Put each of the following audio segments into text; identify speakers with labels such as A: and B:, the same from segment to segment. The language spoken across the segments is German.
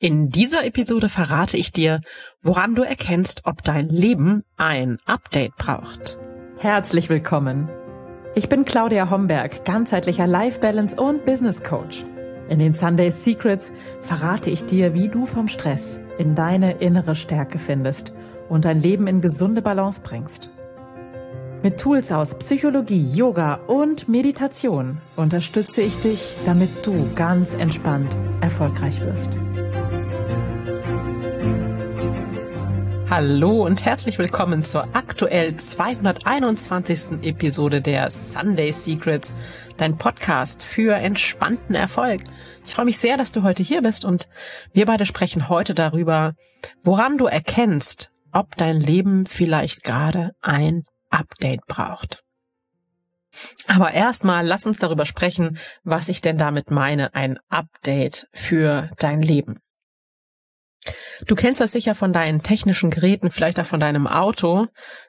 A: In dieser Episode verrate ich dir, woran du erkennst, ob dein Leben ein Update braucht.
B: Herzlich willkommen. Ich bin Claudia Homberg, ganzheitlicher Life Balance und Business Coach. In den Sunday Secrets verrate ich dir, wie du vom Stress in deine innere Stärke findest und dein Leben in gesunde Balance bringst. Mit Tools aus Psychologie, Yoga und Meditation unterstütze ich dich, damit du ganz entspannt erfolgreich wirst.
A: Hallo und herzlich willkommen zur aktuell 221. Episode der Sunday Secrets, dein Podcast für entspannten Erfolg. Ich freue mich sehr, dass du heute hier bist und wir beide sprechen heute darüber, woran du erkennst, ob dein Leben vielleicht gerade ein Update braucht. Aber erstmal lass uns darüber sprechen, was ich denn damit meine, ein Update für dein Leben. Du kennst das sicher von deinen technischen Geräten, vielleicht auch von deinem Auto,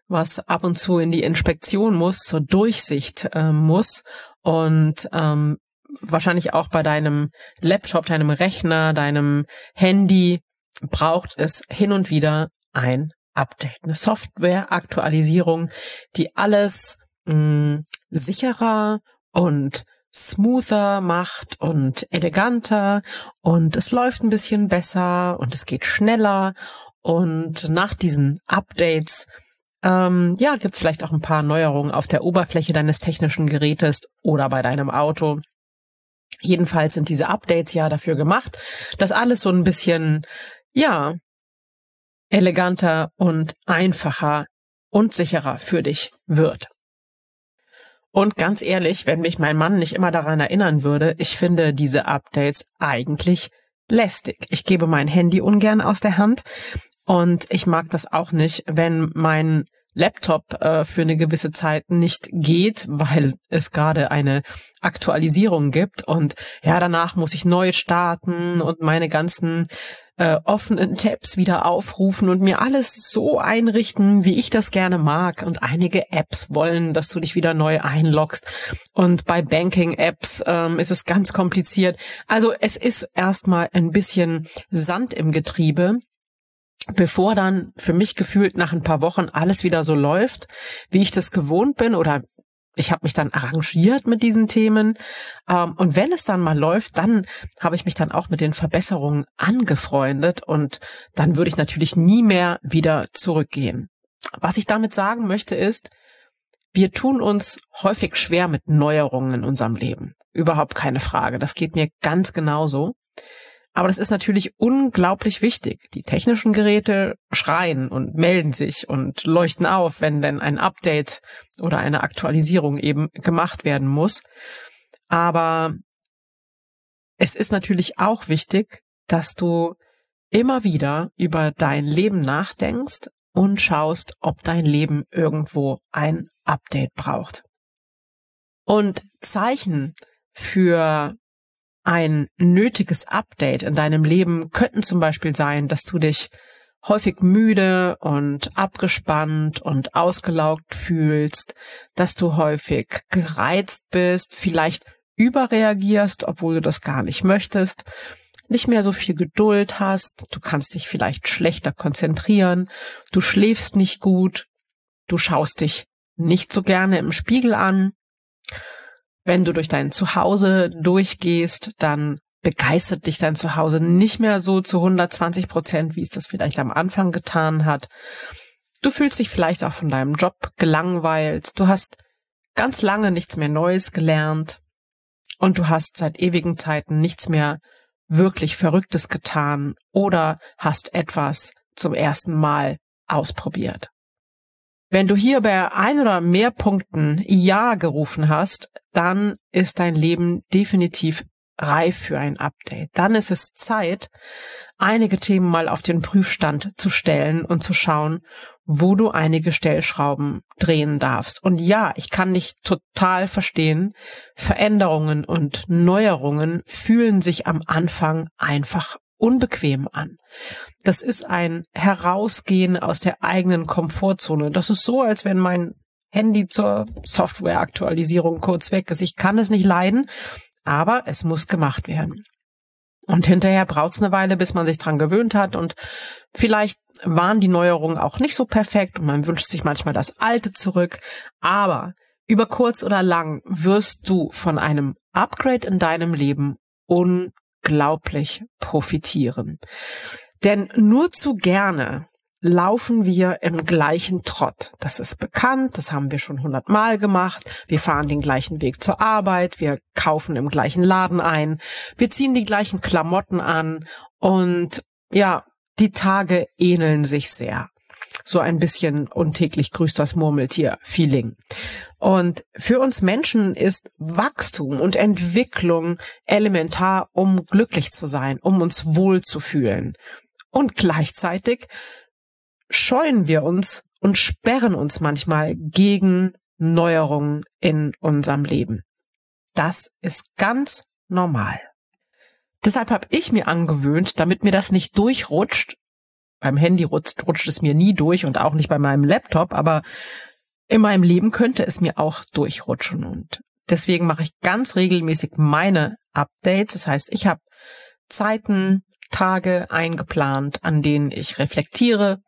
A: was ab und zu in die Inspektion muss, zur Durchsicht äh, muss und ähm, wahrscheinlich auch bei deinem Laptop, deinem Rechner, deinem Handy braucht es hin und wieder ein Update, eine Software-Aktualisierung, die alles mh, mm, sicherer und smoother macht und eleganter und es läuft ein bisschen besser und es geht schneller und nach diesen Updates ähm, ja, gibt's vielleicht auch ein paar Neuerungen auf der Oberfläche deines technischen Gerätes oder bei deinem Auto. Jedenfalls sind diese Updates ja dafür gemacht, dass alles so ein bisschen, ja, eleganter und einfacher und sicherer für dich wird. Und ganz ehrlich, wenn mich mein Mann nicht immer daran erinnern würde, ich finde diese Updates eigentlich lästig. Ich gebe mein Handy ungern aus der Hand und ich mag das auch nicht, wenn mein Laptop äh, für eine gewisse Zeit nicht geht, weil es gerade eine Aktualisierung gibt und ja, danach muss ich neu starten und meine ganzen äh, offenen Tabs wieder aufrufen und mir alles so einrichten, wie ich das gerne mag. Und einige Apps wollen, dass du dich wieder neu einloggst. Und bei Banking-Apps ähm, ist es ganz kompliziert. Also es ist erstmal ein bisschen Sand im Getriebe bevor dann für mich gefühlt nach ein paar Wochen alles wieder so läuft, wie ich das gewohnt bin oder ich habe mich dann arrangiert mit diesen Themen. Ähm, und wenn es dann mal läuft, dann habe ich mich dann auch mit den Verbesserungen angefreundet und dann würde ich natürlich nie mehr wieder zurückgehen. Was ich damit sagen möchte ist, wir tun uns häufig schwer mit Neuerungen in unserem Leben. Überhaupt keine Frage. Das geht mir ganz genauso. Aber das ist natürlich unglaublich wichtig. Die technischen Geräte schreien und melden sich und leuchten auf, wenn denn ein Update oder eine Aktualisierung eben gemacht werden muss. Aber es ist natürlich auch wichtig, dass du immer wieder über dein Leben nachdenkst und schaust, ob dein Leben irgendwo ein Update braucht. Und Zeichen für ein nötiges Update in deinem Leben könnten zum Beispiel sein, dass du dich häufig müde und abgespannt und ausgelaugt fühlst, dass du häufig gereizt bist, vielleicht überreagierst, obwohl du das gar nicht möchtest, nicht mehr so viel Geduld hast, du kannst dich vielleicht schlechter konzentrieren, du schläfst nicht gut, du schaust dich nicht so gerne im Spiegel an, wenn du durch dein Zuhause durchgehst, dann begeistert dich dein Zuhause nicht mehr so zu 120 Prozent, wie es das vielleicht am Anfang getan hat. Du fühlst dich vielleicht auch von deinem Job gelangweilt. Du hast ganz lange nichts mehr Neues gelernt und du hast seit ewigen Zeiten nichts mehr wirklich Verrücktes getan oder hast etwas zum ersten Mal ausprobiert. Wenn du hier bei ein oder mehr Punkten Ja gerufen hast, dann ist dein Leben definitiv reif für ein Update. Dann ist es Zeit, einige Themen mal auf den Prüfstand zu stellen und zu schauen, wo du einige Stellschrauben drehen darfst. Und ja, ich kann dich total verstehen. Veränderungen und Neuerungen fühlen sich am Anfang einfach unbequem an. Das ist ein Herausgehen aus der eigenen Komfortzone. Das ist so, als wenn mein Handy zur Softwareaktualisierung kurz weg ist. Ich kann es nicht leiden, aber es muss gemacht werden. Und hinterher braucht's eine Weile, bis man sich dran gewöhnt hat und vielleicht waren die Neuerungen auch nicht so perfekt und man wünscht sich manchmal das Alte zurück. Aber über kurz oder lang wirst du von einem Upgrade in deinem Leben unglaublich profitieren. Denn nur zu gerne laufen wir im gleichen Trott. Das ist bekannt, das haben wir schon hundertmal gemacht. Wir fahren den gleichen Weg zur Arbeit, wir kaufen im gleichen Laden ein, wir ziehen die gleichen Klamotten an und ja, die Tage ähneln sich sehr. So ein bisschen untäglich grüßt das Murmeltier-Feeling. Und für uns Menschen ist Wachstum und Entwicklung elementar, um glücklich zu sein, um uns wohl zu fühlen. Und gleichzeitig scheuen wir uns und sperren uns manchmal gegen Neuerungen in unserem Leben. Das ist ganz normal. Deshalb habe ich mir angewöhnt, damit mir das nicht durchrutscht, beim Handy rutscht, rutscht es mir nie durch und auch nicht bei meinem Laptop, aber in meinem Leben könnte es mir auch durchrutschen und deswegen mache ich ganz regelmäßig meine Updates. Das heißt, ich habe Zeiten, Tage eingeplant, an denen ich reflektiere,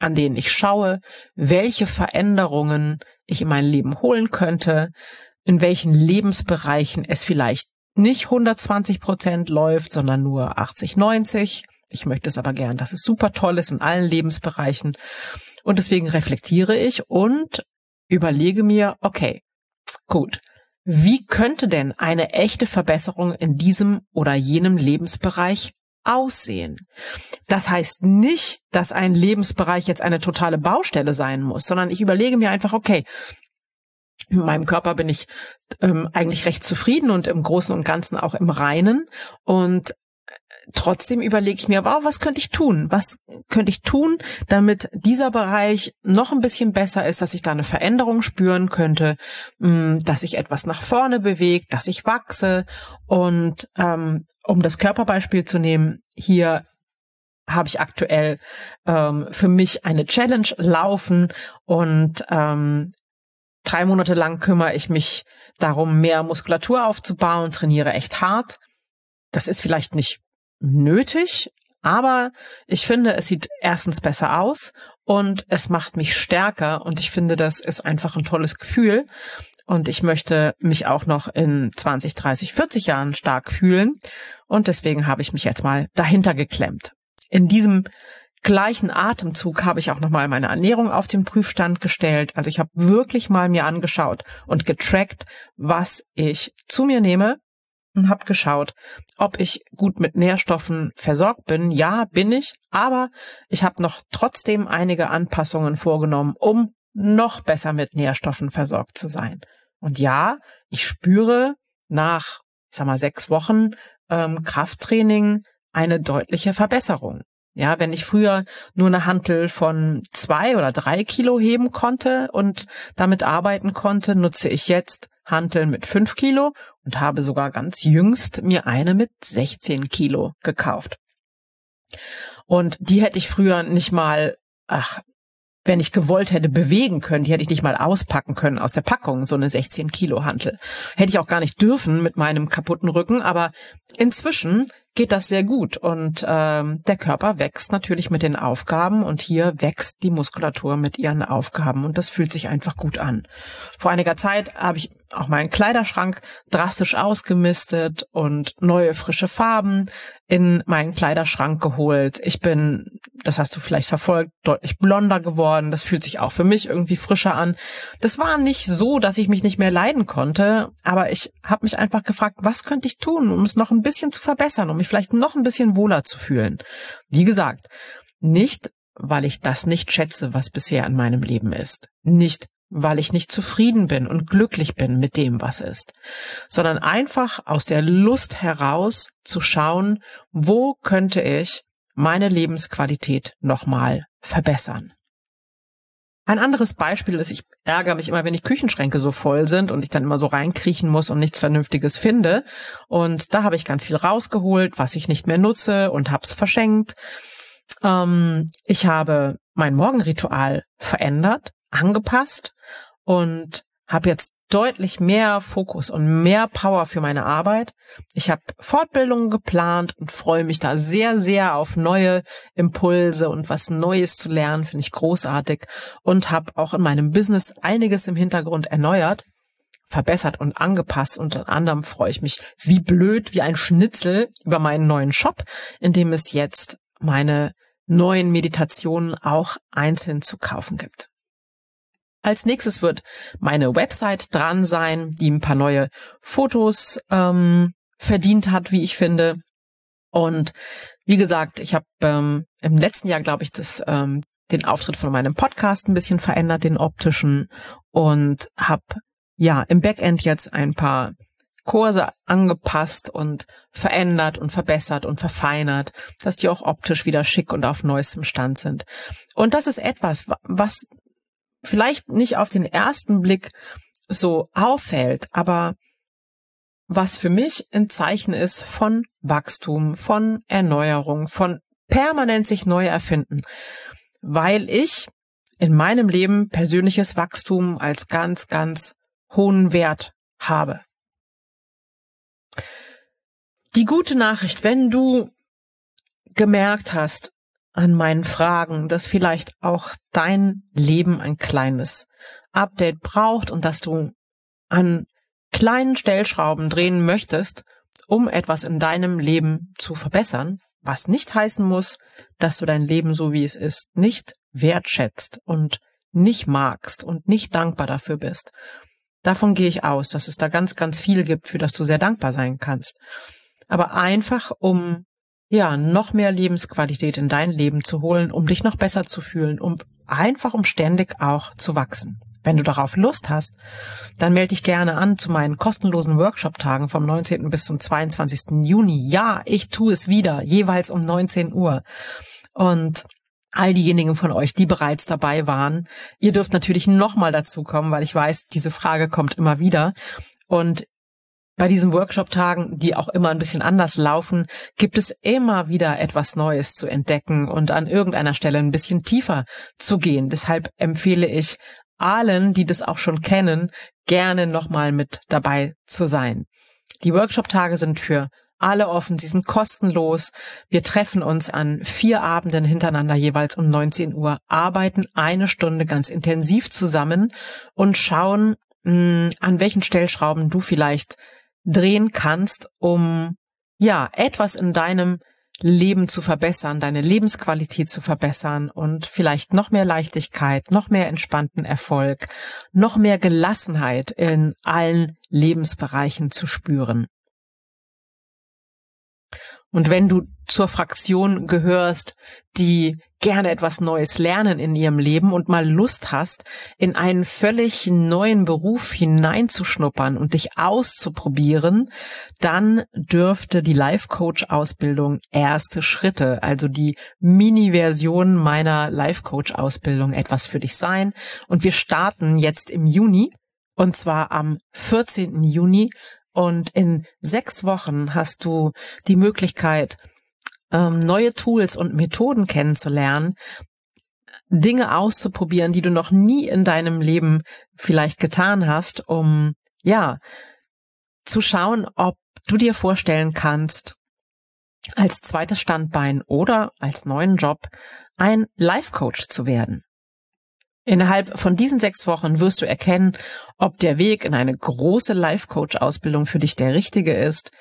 A: an denen ich schaue, welche Veränderungen ich in mein Leben holen könnte, in welchen Lebensbereichen es vielleicht nicht 120 Prozent läuft, sondern nur 80, 90. Ich möchte es aber gern, dass es super toll ist in allen Lebensbereichen. Und deswegen reflektiere ich und überlege mir, okay, gut, wie könnte denn eine echte Verbesserung in diesem oder jenem Lebensbereich aussehen. Das heißt nicht, dass ein Lebensbereich jetzt eine totale Baustelle sein muss, sondern ich überlege mir einfach, okay, in meinem Körper bin ich ähm, eigentlich recht zufrieden und im Großen und Ganzen auch im Reinen. Und trotzdem überlege ich mir, wow, was könnte ich tun? Was könnte ich tun, damit dieser Bereich noch ein bisschen besser ist, dass ich da eine Veränderung spüren könnte, mm, dass sich etwas nach vorne bewegt, dass ich wachse. Und ähm, um das Körperbeispiel zu nehmen, hier habe ich aktuell ähm, für mich eine Challenge laufen und ähm, drei Monate lang kümmere ich mich darum, mehr Muskulatur aufzubauen, trainiere echt hart. Das ist vielleicht nicht nötig, aber ich finde, es sieht erstens besser aus und es macht mich stärker und ich finde, das ist einfach ein tolles Gefühl. Und ich möchte mich auch noch in 20, 30, 40 Jahren stark fühlen. Und deswegen habe ich mich jetzt mal dahinter geklemmt. In diesem gleichen Atemzug habe ich auch nochmal meine Ernährung auf den Prüfstand gestellt. Also ich habe wirklich mal mir angeschaut und getrackt, was ich zu mir nehme und habe geschaut, ob ich gut mit Nährstoffen versorgt bin. Ja, bin ich, aber ich habe noch trotzdem einige Anpassungen vorgenommen, um noch besser mit Nährstoffen versorgt zu sein. Und ja, ich spüre nach, ich sag mal, sechs Wochen ähm, Krafttraining eine deutliche Verbesserung. Ja, wenn ich früher nur eine Hantel von zwei oder drei Kilo heben konnte und damit arbeiten konnte, nutze ich jetzt Hanteln mit fünf Kilo und habe sogar ganz jüngst mir eine mit 16 Kilo gekauft. Und die hätte ich früher nicht mal, ach, wenn ich gewollt hätte, bewegen können. Die hätte ich nicht mal auspacken können aus der Packung, so eine 16 Kilo Hantel. Hätte ich auch gar nicht dürfen mit meinem kaputten Rücken, aber inzwischen geht das sehr gut und ähm, der Körper wächst natürlich mit den Aufgaben und hier wächst die Muskulatur mit ihren Aufgaben und das fühlt sich einfach gut an. Vor einiger Zeit habe ich auch meinen Kleiderschrank drastisch ausgemistet und neue frische Farben in meinen Kleiderschrank geholt. Ich bin, das hast du vielleicht verfolgt, deutlich blonder geworden. Das fühlt sich auch für mich irgendwie frischer an. Das war nicht so, dass ich mich nicht mehr leiden konnte, aber ich habe mich einfach gefragt, was könnte ich tun, um es noch ein bisschen zu verbessern, um mich vielleicht noch ein bisschen wohler zu fühlen. Wie gesagt, nicht weil ich das nicht schätze, was bisher in meinem Leben ist. Nicht, weil ich nicht zufrieden bin und glücklich bin mit dem, was ist, sondern einfach aus der Lust heraus zu schauen, wo könnte ich meine Lebensqualität nochmal verbessern. Ein anderes Beispiel ist, ich ärgere mich immer, wenn die Küchenschränke so voll sind und ich dann immer so reinkriechen muss und nichts Vernünftiges finde. Und da habe ich ganz viel rausgeholt, was ich nicht mehr nutze und hab's verschenkt. Ähm, ich habe mein Morgenritual verändert, angepasst und habe jetzt deutlich mehr Fokus und mehr Power für meine Arbeit. Ich habe Fortbildungen geplant und freue mich da sehr, sehr auf neue Impulse und was Neues zu lernen, finde ich großartig und habe auch in meinem Business einiges im Hintergrund erneuert, verbessert und angepasst. Unter anderem freue ich mich wie blöd, wie ein Schnitzel über meinen neuen Shop, in dem es jetzt meine neuen Meditationen auch einzeln zu kaufen gibt. Als nächstes wird meine Website dran sein, die ein paar neue Fotos ähm, verdient hat, wie ich finde. Und wie gesagt, ich habe ähm, im letzten Jahr, glaube ich, das, ähm, den Auftritt von meinem Podcast ein bisschen verändert, den optischen, und habe ja im Backend jetzt ein paar Kurse angepasst und verändert und verbessert und verfeinert, dass die auch optisch wieder schick und auf neuestem Stand sind. Und das ist etwas, was vielleicht nicht auf den ersten Blick so auffällt, aber was für mich ein Zeichen ist von Wachstum, von Erneuerung, von permanent sich neu erfinden, weil ich in meinem Leben persönliches Wachstum als ganz, ganz hohen Wert habe. Die gute Nachricht, wenn du gemerkt hast, an meinen Fragen, dass vielleicht auch dein Leben ein kleines Update braucht und dass du an kleinen Stellschrauben drehen möchtest, um etwas in deinem Leben zu verbessern, was nicht heißen muss, dass du dein Leben so wie es ist nicht wertschätzt und nicht magst und nicht dankbar dafür bist. Davon gehe ich aus, dass es da ganz, ganz viel gibt, für das du sehr dankbar sein kannst. Aber einfach, um ja, noch mehr Lebensqualität in dein Leben zu holen, um dich noch besser zu fühlen, um einfach um ständig auch zu wachsen. Wenn du darauf Lust hast, dann melde dich gerne an zu meinen kostenlosen Workshop-Tagen vom 19. bis zum 22. Juni. Ja, ich tue es wieder, jeweils um 19 Uhr. Und all diejenigen von euch, die bereits dabei waren, ihr dürft natürlich nochmal dazu kommen, weil ich weiß, diese Frage kommt immer wieder. Und bei diesen Workshop-Tagen, die auch immer ein bisschen anders laufen, gibt es immer wieder etwas Neues zu entdecken und an irgendeiner Stelle ein bisschen tiefer zu gehen. Deshalb empfehle ich allen, die das auch schon kennen, gerne nochmal mit dabei zu sein. Die Workshop-Tage sind für alle offen, sie sind kostenlos. Wir treffen uns an vier Abenden hintereinander jeweils um 19 Uhr, arbeiten eine Stunde ganz intensiv zusammen und schauen, mh, hm, an welchen Stellschrauben du vielleicht drehen kannst, um ja etwas in deinem Leben zu verbessern, deine Lebensqualität zu verbessern und vielleicht noch mehr Leichtigkeit, noch mehr entspannten Erfolg, noch mehr Gelassenheit in allen Lebensbereichen zu spüren. Und wenn du zur Fraktion gehörst, die gerne etwas Neues lernen in ihrem Leben und mal Lust hast, in einen völlig neuen Beruf hineinzuschnuppern und dich auszuprobieren, dann dürfte die Life Coach Ausbildung erste Schritte, also die Mini-Version meiner Life Coach Ausbildung etwas für dich sein. Und wir starten jetzt im Juni und zwar am 14. Juni und in sechs Wochen hast du die Möglichkeit, ähm, neue Tools und Methoden kennenzulernen, Dinge auszuprobieren, die du noch nie in deinem Leben vielleicht getan hast, um ja zu schauen, ob du dir vorstellen kannst, als zweites Standbein oder als neuen Job ein Life Coach zu werden. Innerhalb von diesen sechs Wochen wirst du erkennen, ob der Weg in eine große Life Coach Ausbildung für dich der richtige ist.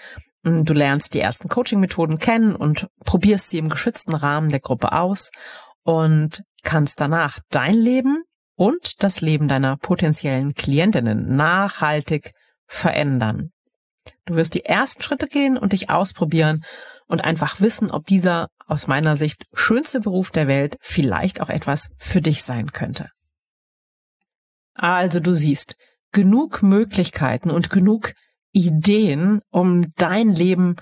A: Du lernst die ersten Coaching Methoden kennen und probierst sie im geschützten Rahmen der Gruppe aus und kannst danach dein Leben und das Leben deiner potenziellen Klientinnen nachhaltig verändern. Du wirst die ersten Schritte gehen und dich ausprobieren und einfach wissen, ob dieser aus meiner Sicht schönste Beruf der Welt vielleicht auch etwas für dich sein könnte. Also du siehst genug Möglichkeiten und genug Ideen, um dein Leben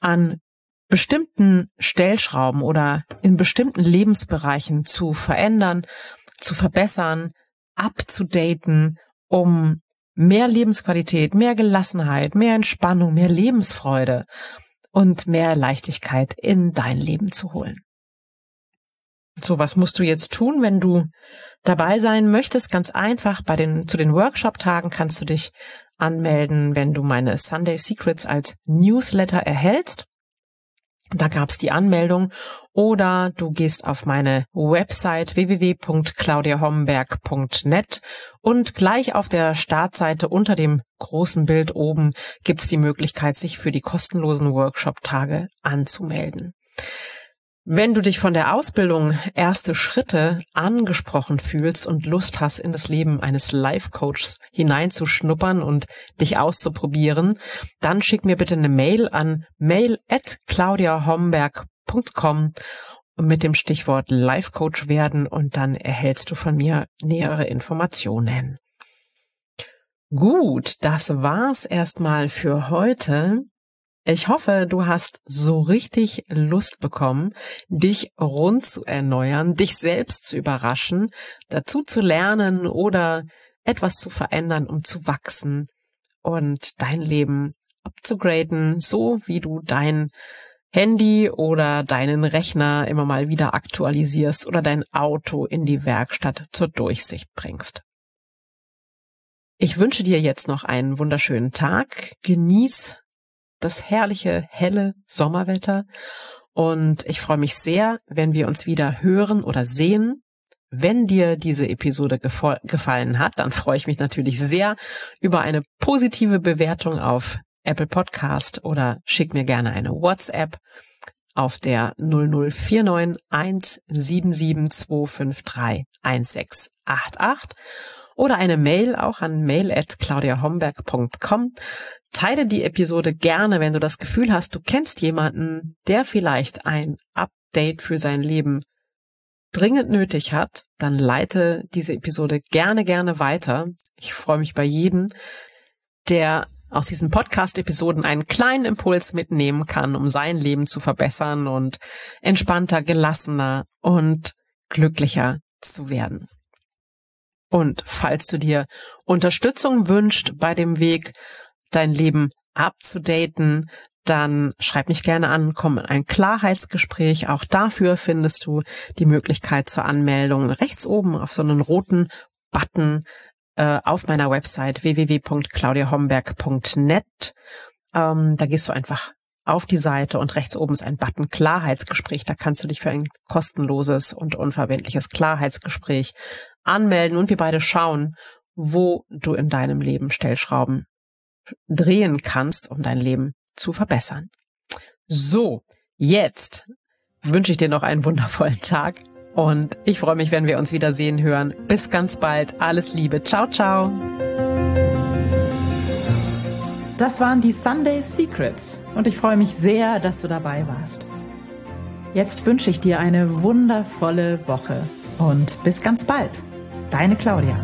A: an bestimmten Stellschrauben oder in bestimmten Lebensbereichen zu verändern, zu verbessern, abzudaten, um mehr Lebensqualität, mehr Gelassenheit, mehr Entspannung, mehr Lebensfreude und mehr Leichtigkeit in dein Leben zu holen. So, was musst du jetzt tun, wenn du dabei sein möchtest? Ganz einfach. Bei den, zu den Workshop-Tagen kannst du dich anmelden, wenn du meine Sunday Secrets als Newsletter erhältst. Da gab's die Anmeldung oder du gehst auf meine Website www.claudiahomberg.net und gleich auf der Startseite unter dem großen Bild oben gibt's die Möglichkeit, sich für die kostenlosen Workshop-Tage anzumelden. Wenn du dich von der Ausbildung erste Schritte angesprochen fühlst und Lust hast, in das Leben eines Life-Coaches hineinzuschnuppern und dich auszuprobieren, dann schick mir bitte eine Mail an mail at claudiahomberg.com mit dem Stichwort Life-Coach werden und dann erhältst du von mir nähere Informationen. Gut, das war's erstmal für heute. Ich hoffe, du hast so richtig Lust bekommen, dich rund zu erneuern, dich selbst zu überraschen, dazu zu lernen oder etwas zu verändern, um zu wachsen und dein Leben abzugraden, so wie du dein Handy oder deinen Rechner immer mal wieder aktualisierst oder dein Auto in die Werkstatt zur Durchsicht bringst. Ich wünsche dir jetzt noch einen wunderschönen Tag. Genieß das herrliche, helle Sommerwetter. Und ich freue mich sehr, wenn wir uns wieder hören oder sehen. Wenn dir diese Episode gefallen hat, dann freue ich mich natürlich sehr über eine positive Bewertung auf Apple Podcast oder schick mir gerne eine WhatsApp auf der 0049 177 1688 oder eine Mail auch an mail at claudiahomberg.com Teile die Episode gerne, wenn du das Gefühl hast, du kennst jemanden, der vielleicht ein Update für sein Leben dringend nötig hat, dann leite diese Episode gerne, gerne weiter. Ich freue mich bei jedem, der aus diesen Podcast-Episoden einen kleinen Impuls mitnehmen kann, um sein Leben zu verbessern und entspannter, gelassener und glücklicher zu werden. Und falls du dir Unterstützung wünscht bei dem Weg, dein Leben abzudaten, dann schreib mich gerne an, komm in ein Klarheitsgespräch. Auch dafür findest du die Möglichkeit zur Anmeldung rechts oben auf so einen roten Button äh, auf meiner Website www.claudiahomberg.net. Ähm, da gehst du einfach auf die Seite und rechts oben ist ein Button Klarheitsgespräch. Da kannst du dich für ein kostenloses und unverbindliches Klarheitsgespräch anmelden und wir beide schauen, wo du in deinem Leben Stellschrauben drehen kannst, um dein Leben zu verbessern. So, jetzt wünsche ich dir noch einen wundervollen Tag und ich freue mich, wenn wir uns wieder sehen hören. Bis ganz bald. Alles Liebe. Ciao, ciao.
B: Das waren die Sunday Secrets und ich freue mich sehr, dass du dabei warst. Jetzt wünsche ich dir eine wundervolle Woche und bis ganz bald. Deine Claudia.